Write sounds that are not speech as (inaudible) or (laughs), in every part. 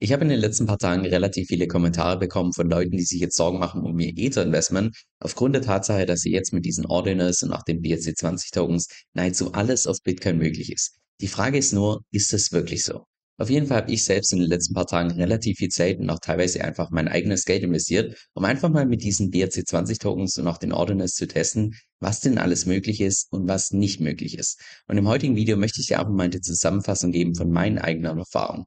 Ich habe in den letzten paar Tagen relativ viele Kommentare bekommen von Leuten, die sich jetzt Sorgen machen um ihr Ether-Investment, aufgrund der Tatsache, dass sie jetzt mit diesen Ordinals und auch den BSC20-Tokens nahezu alles auf Bitcoin möglich ist. Die Frage ist nur, ist es wirklich so? Auf jeden Fall habe ich selbst in den letzten paar Tagen relativ viel Zeit und auch teilweise einfach mein eigenes Geld investiert, um einfach mal mit diesen BRC20-Tokens und auch den Ordinals zu testen, was denn alles möglich ist und was nicht möglich ist. Und im heutigen Video möchte ich dir einfach mal eine Zusammenfassung geben von meinen eigenen Erfahrungen.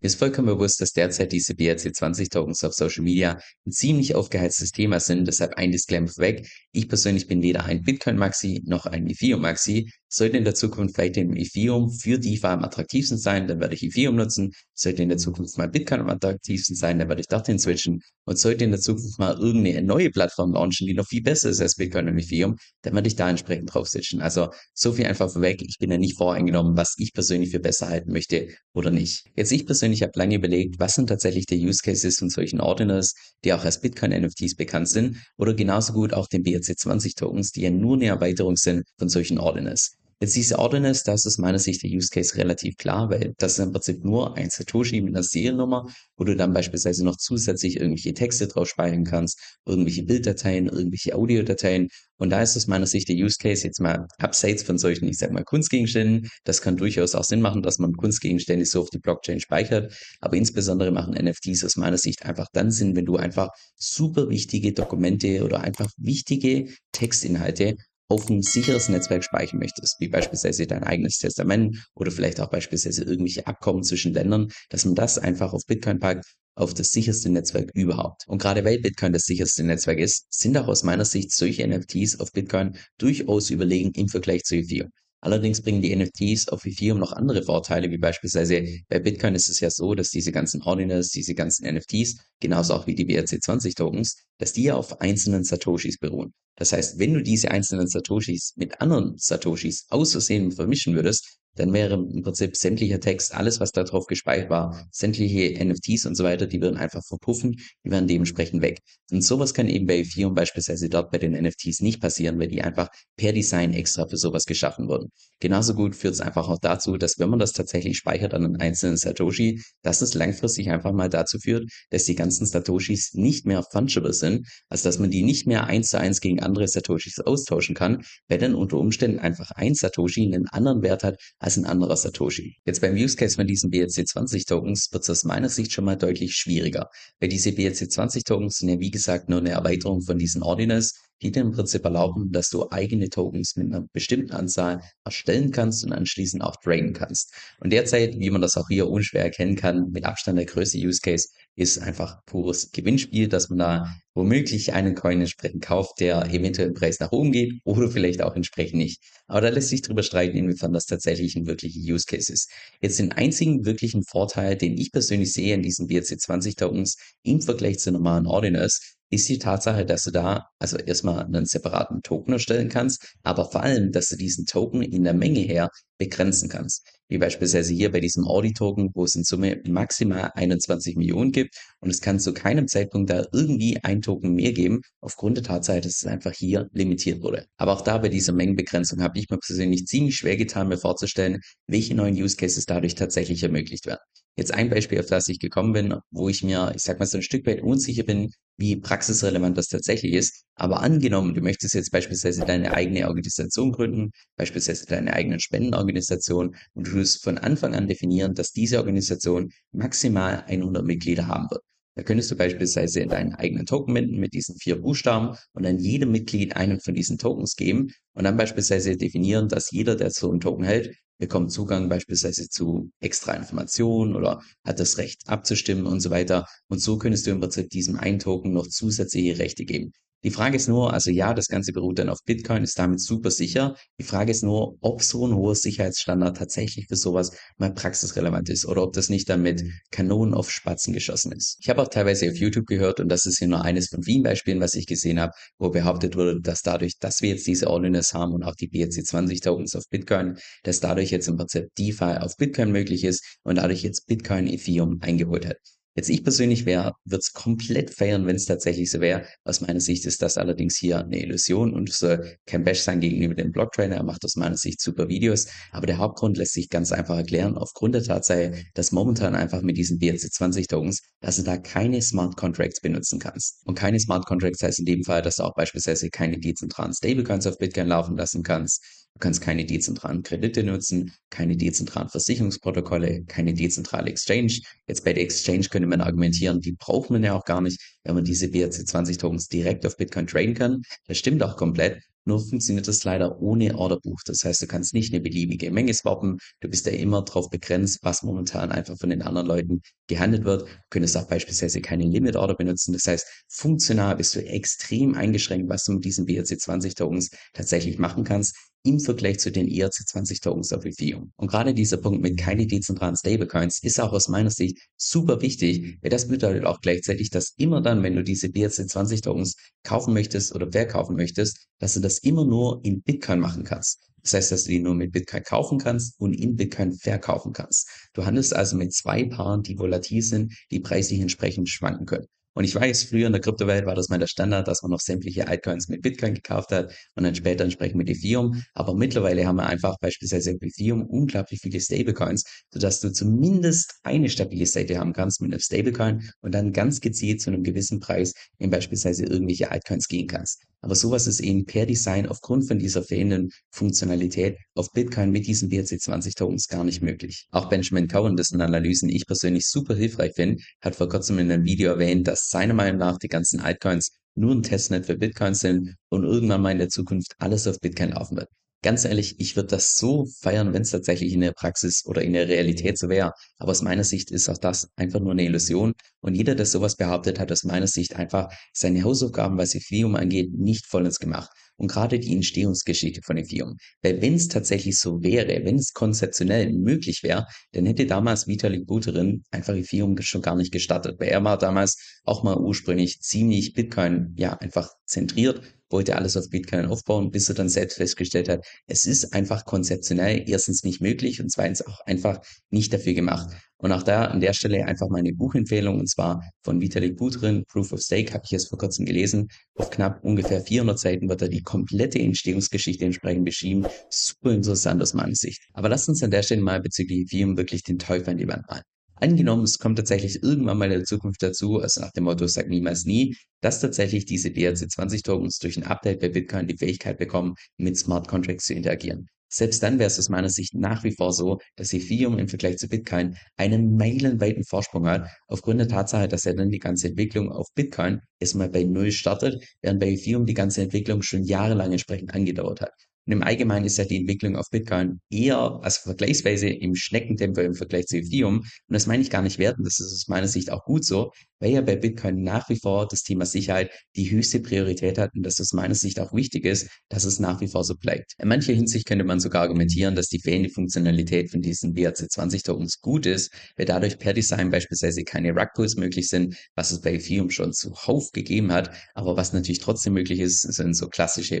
Mir ist vollkommen bewusst, dass derzeit diese BRC20-Tokens auf Social Media ein ziemlich aufgeheiztes Thema sind, deshalb ein Disclaimer vorweg. Ich persönlich bin weder ein Bitcoin-Maxi noch ein Ethereum-Maxi. Sollte in der Zukunft weiterhin Ethereum für DeFi am attraktivsten sein, dann werde ich Ethereum nutzen. Sollte in der Zukunft mal Bitcoin am attraktivsten sein, dann werde ich dorthin switchen. Und sollte in der Zukunft mal irgendeine neue Plattform launchen, die noch viel besser ist als Bitcoin und Ethereum, dann werde ich da entsprechend drauf switchen. Also so viel einfach vorweg. Ich bin ja nicht voreingenommen, was ich persönlich für besser halten möchte oder nicht. Jetzt ich persönlich habe lange überlegt, was sind tatsächlich der Use Cases von solchen Ordinals, die auch als Bitcoin-NFTs bekannt sind, oder genauso gut auch den BRC20-Tokens, die ja nur eine Erweiterung sind von solchen Ordinals. Jetzt diese Ordinals, das ist aus meiner Sicht der Use Case relativ klar, weil das ist im Prinzip nur ein Satoshi mit einer Seriennummer, wo du dann beispielsweise noch zusätzlich irgendwelche Texte drauf speichern kannst, irgendwelche Bilddateien, irgendwelche Audiodateien. Und da ist aus meiner Sicht der Use Case jetzt mal abseits von solchen, ich sag mal, Kunstgegenständen. Das kann durchaus auch Sinn machen, dass man Kunstgegenstände so auf die Blockchain speichert. Aber insbesondere machen NFTs aus meiner Sicht einfach dann Sinn, wenn du einfach super wichtige Dokumente oder einfach wichtige Textinhalte auf ein sicheres Netzwerk speichern möchtest, wie beispielsweise dein eigenes Testament oder vielleicht auch beispielsweise irgendwelche Abkommen zwischen Ländern, dass man das einfach auf Bitcoin packt, auf das sicherste Netzwerk überhaupt. Und gerade weil Bitcoin das sicherste Netzwerk ist, sind auch aus meiner Sicht solche NFTs auf Bitcoin durchaus überlegen im Vergleich zu Ethereum. Allerdings bringen die NFTs auf Ethereum noch andere Vorteile, wie beispielsweise bei Bitcoin ist es ja so, dass diese ganzen Ordinals, diese ganzen NFTs, genauso auch wie die BRC20 Tokens, dass die ja auf einzelnen Satoshis beruhen. Das heißt, wenn du diese einzelnen Satoshis mit anderen Satoshis aus Versehen vermischen würdest, dann wäre im Prinzip sämtlicher Text, alles, was da drauf gespeichert war, sämtliche NFTs und so weiter, die würden einfach verpuffen, die wären dementsprechend weg. Und sowas kann eben bei Ethereum beispielsweise dort bei den NFTs nicht passieren, weil die einfach per Design extra für sowas geschaffen wurden. Genauso gut führt es einfach auch dazu, dass wenn man das tatsächlich speichert an einen einzelnen Satoshi, dass es langfristig einfach mal dazu führt, dass die ganzen Satoshis nicht mehr fungible sind, also dass man die nicht mehr eins zu eins gegen andere Satoshis austauschen kann, weil dann unter Umständen einfach ein Satoshi einen anderen Wert hat als ein anderer Satoshi. Jetzt beim Use Case von diesen BRC20 Tokens wird es aus meiner Sicht schon mal deutlich schwieriger, weil diese BRC20 Tokens sind ja wie gesagt nur eine Erweiterung von diesen Ordinals, die dir im Prinzip erlauben, dass du eigene Tokens mit einer bestimmten Anzahl erstellen kannst und anschließend auch traden kannst. Und derzeit, wie man das auch hier unschwer erkennen kann, mit Abstand der größte Use Case ist einfach pures Gewinnspiel, dass man da womöglich einen Coin entsprechend kauft, der eventuell im Preis nach oben geht oder vielleicht auch entsprechend nicht. Aber da lässt sich drüber streiten, inwiefern das tatsächlich ein wirklicher Use Case ist. Jetzt den einzigen wirklichen Vorteil, den ich persönlich sehe in diesen BRC20 Tokens im Vergleich zu normalen Ordinals, ist die Tatsache, dass du da also erstmal einen separaten Token erstellen kannst, aber vor allem, dass du diesen Token in der Menge her begrenzen kannst. Wie beispielsweise hier bei diesem Audi-Token, wo es in Summe maximal 21 Millionen gibt und es kann zu keinem Zeitpunkt da irgendwie ein Token mehr geben, aufgrund der Tatsache, dass es einfach hier limitiert wurde. Aber auch da bei dieser Mengenbegrenzung habe ich mir persönlich ziemlich schwer getan, mir vorzustellen, welche neuen Use Cases dadurch tatsächlich ermöglicht werden. Jetzt ein Beispiel, auf das ich gekommen bin, wo ich mir, ich sag mal, so ein Stück weit unsicher bin, wie praxisrelevant das tatsächlich ist. Aber angenommen, du möchtest jetzt beispielsweise deine eigene Organisation gründen, beispielsweise deine eigene Spendenorganisation und du tust von Anfang an definieren, dass diese Organisation maximal 100 Mitglieder haben wird. Da könntest du beispielsweise deinen eigenen Token minden mit diesen vier Buchstaben und dann jedem Mitglied einen von diesen Tokens geben und dann beispielsweise definieren, dass jeder, der so einen Token hält, bekommt Zugang beispielsweise zu extra Informationen oder hat das Recht abzustimmen und so weiter. Und so könntest du im Prinzip diesem einen Token noch zusätzliche Rechte geben. Die Frage ist nur, also ja, das Ganze beruht dann auf Bitcoin, ist damit super sicher. Die Frage ist nur, ob so ein hoher Sicherheitsstandard tatsächlich für sowas mal praxisrelevant ist oder ob das nicht dann mit Kanonen auf Spatzen geschossen ist. Ich habe auch teilweise auf YouTube gehört und das ist hier nur eines von vielen Beispielen, was ich gesehen habe, wo behauptet wurde, dass dadurch, dass wir jetzt diese Ordinals haben und auch die BRC20 Tokens auf Bitcoin, dass dadurch jetzt im Prinzip DeFi auf Bitcoin möglich ist und dadurch jetzt Bitcoin Ethereum eingeholt hat. Jetzt ich persönlich wäre, würde es komplett feiern, wenn es tatsächlich so wäre. Aus meiner Sicht ist das allerdings hier eine Illusion und es soll kein Bash sein gegenüber dem Blocktrainer. Er macht aus meiner Sicht super Videos. Aber der Hauptgrund lässt sich ganz einfach erklären. Aufgrund der Tatsache, dass momentan einfach mit diesen BRC20 Tokens, dass du da keine Smart Contracts benutzen kannst. Und keine Smart Contracts heißt in dem Fall, dass du auch beispielsweise keine dezentralen Stablecoins auf Bitcoin laufen lassen kannst. Du kannst keine dezentralen Kredite nutzen, keine dezentralen Versicherungsprotokolle, keine dezentrale Exchange. Jetzt bei der Exchange könnte man argumentieren, die braucht man ja auch gar nicht, wenn man diese BRC20 Tokens direkt auf Bitcoin traden kann. Das stimmt auch komplett. Nur funktioniert das leider ohne Orderbuch. Das heißt, du kannst nicht eine beliebige Menge swappen. Du bist ja immer darauf begrenzt, was momentan einfach von den anderen Leuten gehandelt wird. Du könntest auch beispielsweise keine Limit Order benutzen. Das heißt, funktional bist du extrem eingeschränkt, was du mit diesen BRC20 Tokens tatsächlich machen kannst im Vergleich zu den ERC20 Tokens auf Ethereum. Und gerade dieser Punkt mit keine dezentralen Stablecoins ist auch aus meiner Sicht super wichtig, weil das bedeutet auch gleichzeitig, dass immer dann, wenn du diese BRC20 Tokens kaufen möchtest oder verkaufen möchtest, dass du das immer nur in Bitcoin machen kannst. Das heißt, dass du die nur mit Bitcoin kaufen kannst und in Bitcoin verkaufen kannst. Du handelst also mit zwei Paaren, die volatil sind, die preislich entsprechend schwanken können. Und ich weiß, früher in der Kryptowelt war das mal der Standard, dass man noch sämtliche Altcoins mit Bitcoin gekauft hat und dann später entsprechend mit Ethereum. Aber mittlerweile haben wir einfach beispielsweise auf Ethereum unglaublich viele Stablecoins, sodass du zumindest eine stabile Seite haben kannst mit einem Stablecoin und dann ganz gezielt zu einem gewissen Preis in beispielsweise irgendwelche Altcoins gehen kannst. Aber sowas ist eben per Design aufgrund von dieser fehlenden Funktionalität auf Bitcoin mit diesen BRC20 Tokens gar nicht möglich. Auch Benjamin Cohen, dessen Analysen ich persönlich super hilfreich finde, hat vor kurzem in einem Video erwähnt, dass seiner Meinung nach die ganzen Altcoins nur ein Testnet für Bitcoin sind und irgendwann mal in der Zukunft alles auf Bitcoin laufen wird. Ganz ehrlich, ich würde das so feiern, wenn es tatsächlich in der Praxis oder in der Realität so wäre. Aber aus meiner Sicht ist auch das einfach nur eine Illusion. Und jeder, der sowas behauptet, hat aus meiner Sicht einfach seine Hausaufgaben, was Ethereum angeht, nicht vollends gemacht. Und gerade die Entstehungsgeschichte von Ethereum. Weil wenn es tatsächlich so wäre, wenn es konzeptionell möglich wäre, dann hätte damals Vitalik Buterin einfach Ethereum schon gar nicht gestartet. Weil er war damals auch mal ursprünglich ziemlich Bitcoin, ja, einfach zentriert wollte alles auf Bitcoin aufbauen, bis er dann selbst festgestellt hat, es ist einfach konzeptionell erstens nicht möglich und zweitens auch einfach nicht dafür gemacht. Und auch da an der Stelle einfach meine Buchempfehlung und zwar von Vitalik Buterin, Proof of Stake, habe ich jetzt vor kurzem gelesen. Auf knapp ungefähr 400 Seiten wird da die komplette Entstehungsgeschichte entsprechend beschrieben. Super interessant aus meiner Sicht. Aber lasst uns an der Stelle mal bezüglich Ethereum wirklich den Teufel an die Wand malen. Angenommen, es kommt tatsächlich irgendwann mal in der Zukunft dazu, also nach dem Motto, sag niemals nie, dass tatsächlich diese BRC20-Tokens durch ein Update bei Bitcoin die Fähigkeit bekommen, mit Smart Contracts zu interagieren. Selbst dann wäre es aus meiner Sicht nach wie vor so, dass Ethereum im Vergleich zu Bitcoin einen meilenweiten Vorsprung hat, aufgrund der Tatsache, dass er dann die ganze Entwicklung auf Bitcoin erstmal bei Null startet, während bei Ethereum die ganze Entwicklung schon jahrelang entsprechend angedauert hat. Und im Allgemeinen ist ja die Entwicklung auf Bitcoin eher, also vergleichsweise im Schneckentempo im Vergleich zu Ethereum. Und das meine ich gar nicht werten, das ist aus meiner Sicht auch gut so, weil ja bei Bitcoin nach wie vor das Thema Sicherheit die höchste Priorität hat und dass aus meiner Sicht auch wichtig ist, dass es nach wie vor so bleibt. In mancher Hinsicht könnte man sogar argumentieren, dass die fehlende Funktionalität von diesen BRC20 Tokens gut ist, weil dadurch per Design beispielsweise keine Rug-Pulls möglich sind, was es bei Ethereum schon zuhauf gegeben hat, aber was natürlich trotzdem möglich ist, sind so klassische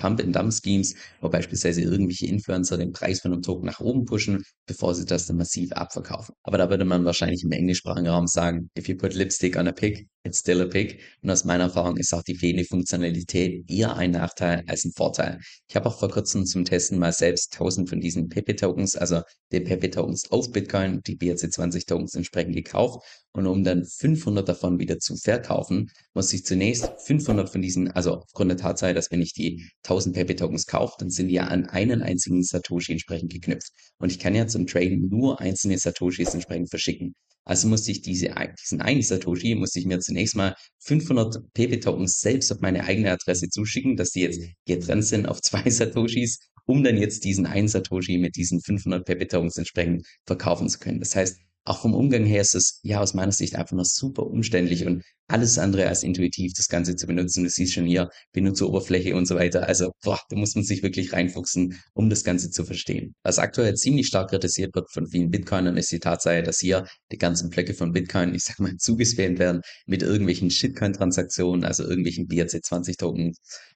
Pump-and-Dump-Schemes, wo beispielsweise irgendwelche Influencer den Preis von einem Token nach oben pushen, bevor sie das dann massiv abverkaufen. Aber da würde man wahrscheinlich im englischsprachigen Raum sagen, if you put lipstick on a pig, it's still a pig. Und aus meiner Erfahrung ist auch die fehlende Funktionalität eher ein Nachteil als ein Vorteil. Ich habe auch vor kurzem zum Testen mal selbst 1000 von diesen Pepe Tokens, also die Pepe Tokens auf Bitcoin, die BRC20 Tokens entsprechend gekauft. Und um dann 500 davon wieder zu verkaufen, muss ich zunächst 500 von diesen, also aufgrund der Tatsache, dass wenn ich die 1000 Pepe Tokens kaufe, dann sind die ja an einen einzigen Satoshi entsprechend geknüpft. Und ich kann ja zum Traden nur einzelne Satoshis entsprechend verschicken. Also musste ich diese, diesen einen Satoshi, musste ich mir zunächst mal 500 PP-Tokens selbst auf meine eigene Adresse zuschicken, dass die jetzt getrennt sind auf zwei (laughs) Satoshis, um dann jetzt diesen einen Satoshi mit diesen 500 PP-Tokens entsprechend verkaufen zu können. Das heißt, auch vom Umgang her ist es ja aus meiner Sicht einfach noch super umständlich und alles andere als intuitiv, das Ganze zu benutzen. Du siehst schon hier Benutzeroberfläche und so weiter. Also, boah, da muss man sich wirklich reinfuchsen, um das Ganze zu verstehen. Was aktuell ziemlich stark kritisiert wird von vielen Bitcoinern, ist die Tatsache, dass hier die ganzen Blöcke von Bitcoin, ich sag mal, (laughs) zugespammt werden mit irgendwelchen Shitcoin-Transaktionen, also irgendwelchen BRC20-Token,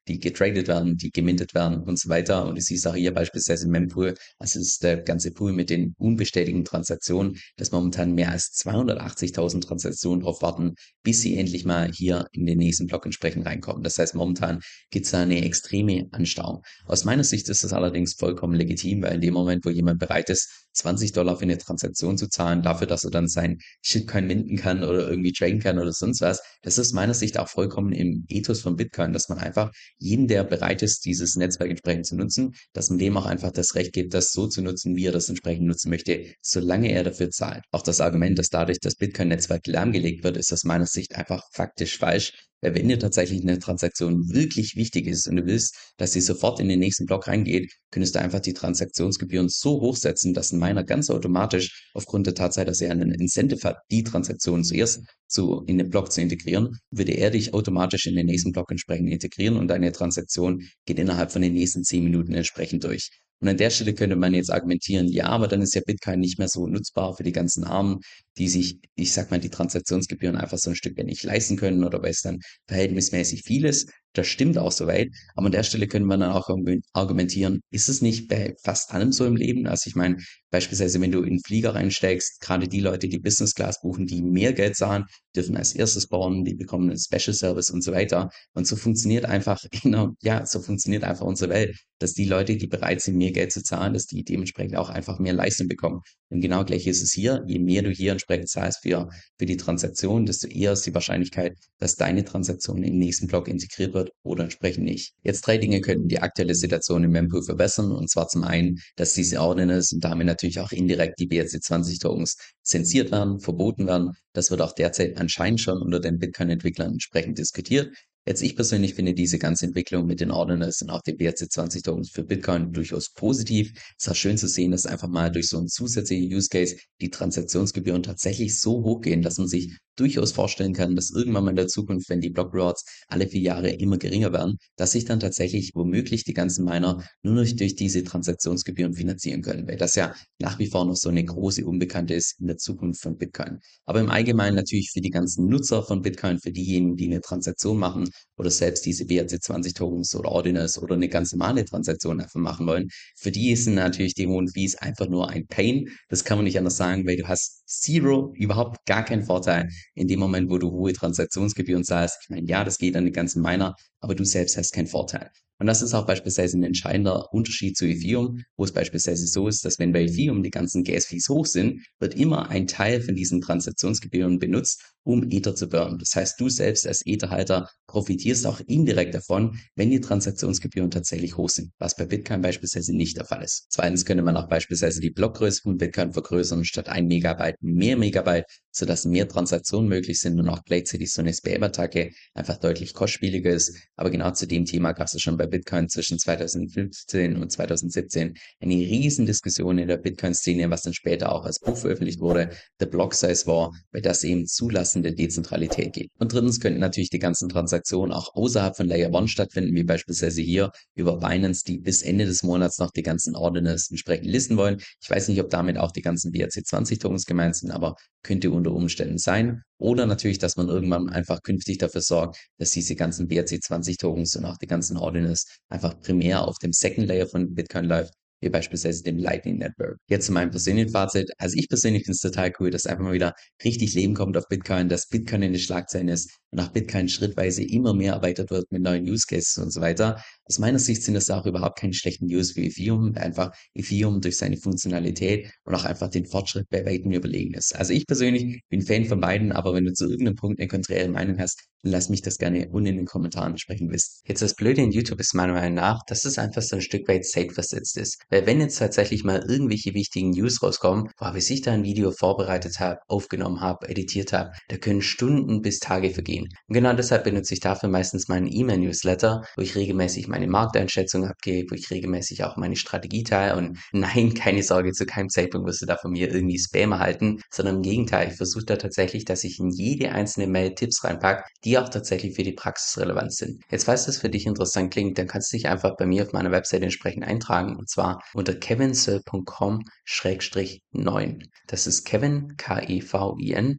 die getradet werden, die gemintet werden und so weiter. Und du siehst auch hier beispielsweise Mempool, also ist der ganze Pool mit den unbestätigten Transaktionen, dass momentan mehr als 280.000 Transaktionen drauf warten, bis sie endlich mal hier in den nächsten Block entsprechend reinkommen. Das heißt, momentan gibt es da eine extreme Anstauung. Aus meiner Sicht ist das allerdings vollkommen legitim, weil in dem Moment, wo jemand bereit ist, 20 Dollar für eine Transaktion zu zahlen, dafür, dass er dann sein Shitcoin minden kann oder irgendwie traden kann oder sonst was, das ist meiner Sicht auch vollkommen im Ethos von Bitcoin, dass man einfach jeden, der bereit ist, dieses Netzwerk entsprechend zu nutzen, dass man dem auch einfach das Recht gibt, das so zu nutzen, wie er das entsprechend nutzen möchte, solange er dafür zahlt. Auch das Argument, dass dadurch das Bitcoin-Netzwerk lahmgelegt wird, ist aus meiner Sicht einfach faktisch falsch, weil wenn dir tatsächlich eine Transaktion wirklich wichtig ist und du willst, dass sie sofort in den nächsten Block reingeht, könntest du einfach die Transaktionsgebühren so hochsetzen, dass ein Miner ganz automatisch aufgrund der Tatsache, dass er einen Incentive hat, die Transaktion zuerst zu, in den Block zu integrieren, würde er dich automatisch in den nächsten Block entsprechend integrieren und deine Transaktion geht innerhalb von den nächsten zehn Minuten entsprechend durch. Und an der Stelle könnte man jetzt argumentieren, ja, aber dann ist ja Bitcoin nicht mehr so nutzbar für die ganzen Armen, die sich, ich sag mal, die Transaktionsgebühren einfach so ein Stück weit nicht leisten können oder weil es dann verhältnismäßig viel ist. Das stimmt auch soweit. Aber an der Stelle könnte man dann auch argumentieren, ist es nicht bei fast allem so im Leben? Also ich meine, beispielsweise, wenn du in den Flieger reinsteigst, gerade die Leute, die Business Class buchen, die mehr Geld zahlen, dürfen als erstes bauen, die bekommen einen Special Service und so weiter. Und so funktioniert einfach, (laughs) ja, so funktioniert einfach unsere Welt, dass die Leute, die bereit sind, mehr Geld zu zahlen, dass die dementsprechend auch einfach mehr Leistung bekommen. Und genau gleich ist es hier. Je mehr du hier entsprechend zahlst für, für die Transaktion, desto eher ist die Wahrscheinlichkeit, dass deine Transaktion im nächsten Block integriert wird oder entsprechend nicht. Jetzt drei Dinge könnten die aktuelle Situation im Mempool verbessern. Und zwar zum einen, dass diese Ordinals und damit natürlich auch indirekt die BRC20 Tokens zensiert werden, verboten werden. Das wird auch derzeit anscheinend schon unter den Bitcoin-Entwicklern entsprechend diskutiert. Jetzt ich persönlich finde diese ganze Entwicklung mit den Ordinals und auch den BRC20 Tokens für Bitcoin durchaus positiv. Es auch schön zu sehen, dass einfach mal durch so einen zusätzlichen Use Case die Transaktionsgebühren tatsächlich so hoch gehen, dass man sich durchaus vorstellen kann, dass irgendwann mal in der Zukunft, wenn die Block Rewards alle vier Jahre immer geringer werden, dass sich dann tatsächlich womöglich die ganzen Miner nur noch durch diese Transaktionsgebühren finanzieren können, weil das ja nach wie vor noch so eine große Unbekannte ist in der Zukunft von Bitcoin. Aber im Allgemeinen natürlich für die ganzen Nutzer von Bitcoin, für diejenigen, die eine Transaktion machen oder selbst diese BRC20 Tokens oder Ordinals oder eine ganz normale Transaktion einfach machen wollen, für die sind natürlich die hohen Fees einfach nur ein Pain. Das kann man nicht anders sagen, weil du hast zero, überhaupt gar keinen Vorteil in dem Moment, wo du hohe Transaktionsgebühren zahlst. Ich meine, ja, das geht an den ganzen Miner, aber du selbst hast keinen Vorteil. Und das ist auch beispielsweise ein entscheidender Unterschied zu Ethereum, wo es beispielsweise so ist, dass wenn bei Ethereum die ganzen Gas-Fees hoch sind, wird immer ein Teil von diesen Transaktionsgebühren benutzt, um Ether zu burnen. Das heißt, du selbst als Etherhalter profitierst auch indirekt davon, wenn die Transaktionsgebühren tatsächlich hoch sind, was bei Bitcoin beispielsweise nicht der Fall ist. Zweitens könnte man auch beispielsweise die Blockgröße von Bitcoin vergrößern, statt ein Megabyte mehr Megabyte, sodass mehr Transaktionen möglich sind und auch gleichzeitig so eine Spam-Attacke einfach deutlich kostspieliger ist. Aber genau zu dem Thema gab es schon bei Bitcoin zwischen 2015 und 2017 eine riesen Diskussion in der Bitcoin-Szene, was dann später auch als Buch veröffentlicht wurde, The Block Size War, bei das eben zulassen umfassende Dezentralität geht. Und drittens könnten natürlich die ganzen Transaktionen auch außerhalb von Layer 1 stattfinden, wie beispielsweise hier über Binance, die bis Ende des Monats noch die ganzen Ordinals entsprechend listen wollen. Ich weiß nicht, ob damit auch die ganzen BRC20 Tokens gemeint sind, aber könnte unter Umständen sein. Oder natürlich, dass man irgendwann einfach künftig dafür sorgt, dass diese ganzen BRC20 Tokens und auch die ganzen Ordinals einfach primär auf dem Second Layer von Bitcoin läuft wie beispielsweise dem Lightning Network. Jetzt zu meinem persönlichen Fazit. Also ich persönlich finde es total cool, dass einfach mal wieder richtig Leben kommt auf Bitcoin, dass Bitcoin in den Schlagzeilen ist und auch Bitcoin schrittweise immer mehr erweitert wird mit neuen Use Cases und so weiter. Aus meiner Sicht sind das auch überhaupt keine schlechten News für Ethereum, einfach Ethereum durch seine Funktionalität und auch einfach den Fortschritt bei weitem überlegen ist. Also ich persönlich bin Fan von beiden, aber wenn du zu irgendeinem Punkt eine konträre Meinung hast, lass mich das gerne unten in den Kommentaren entsprechend wissen. Jetzt das Blöde in YouTube ist meiner Meinung nach, dass es einfach so ein Stück weit safe versetzt ist. Weil wenn jetzt tatsächlich mal irgendwelche wichtigen News rauskommen, bis ich da ein Video vorbereitet habe, aufgenommen habe, editiert habe, da können Stunden bis Tage vergehen. Marketing. Und genau deshalb benutze ich dafür meistens meinen E-Mail-Newsletter, wo ich regelmäßig meine Markteinschätzung abgebe, wo ich regelmäßig auch meine Strategie teile. Und nein, keine Sorge, zu keinem Zeitpunkt wirst du da von mir irgendwie Spam erhalten, sondern im Gegenteil, ich versuche da tatsächlich, dass ich in jede einzelne Mail Tipps reinpacke, die auch tatsächlich für die Praxis relevant sind. Jetzt, falls das für dich interessant klingt, dann kannst du dich einfach bei mir auf meiner Website entsprechend eintragen und zwar unter kevinsoe.com-9. Das ist Kevin, K-E-V-I-N,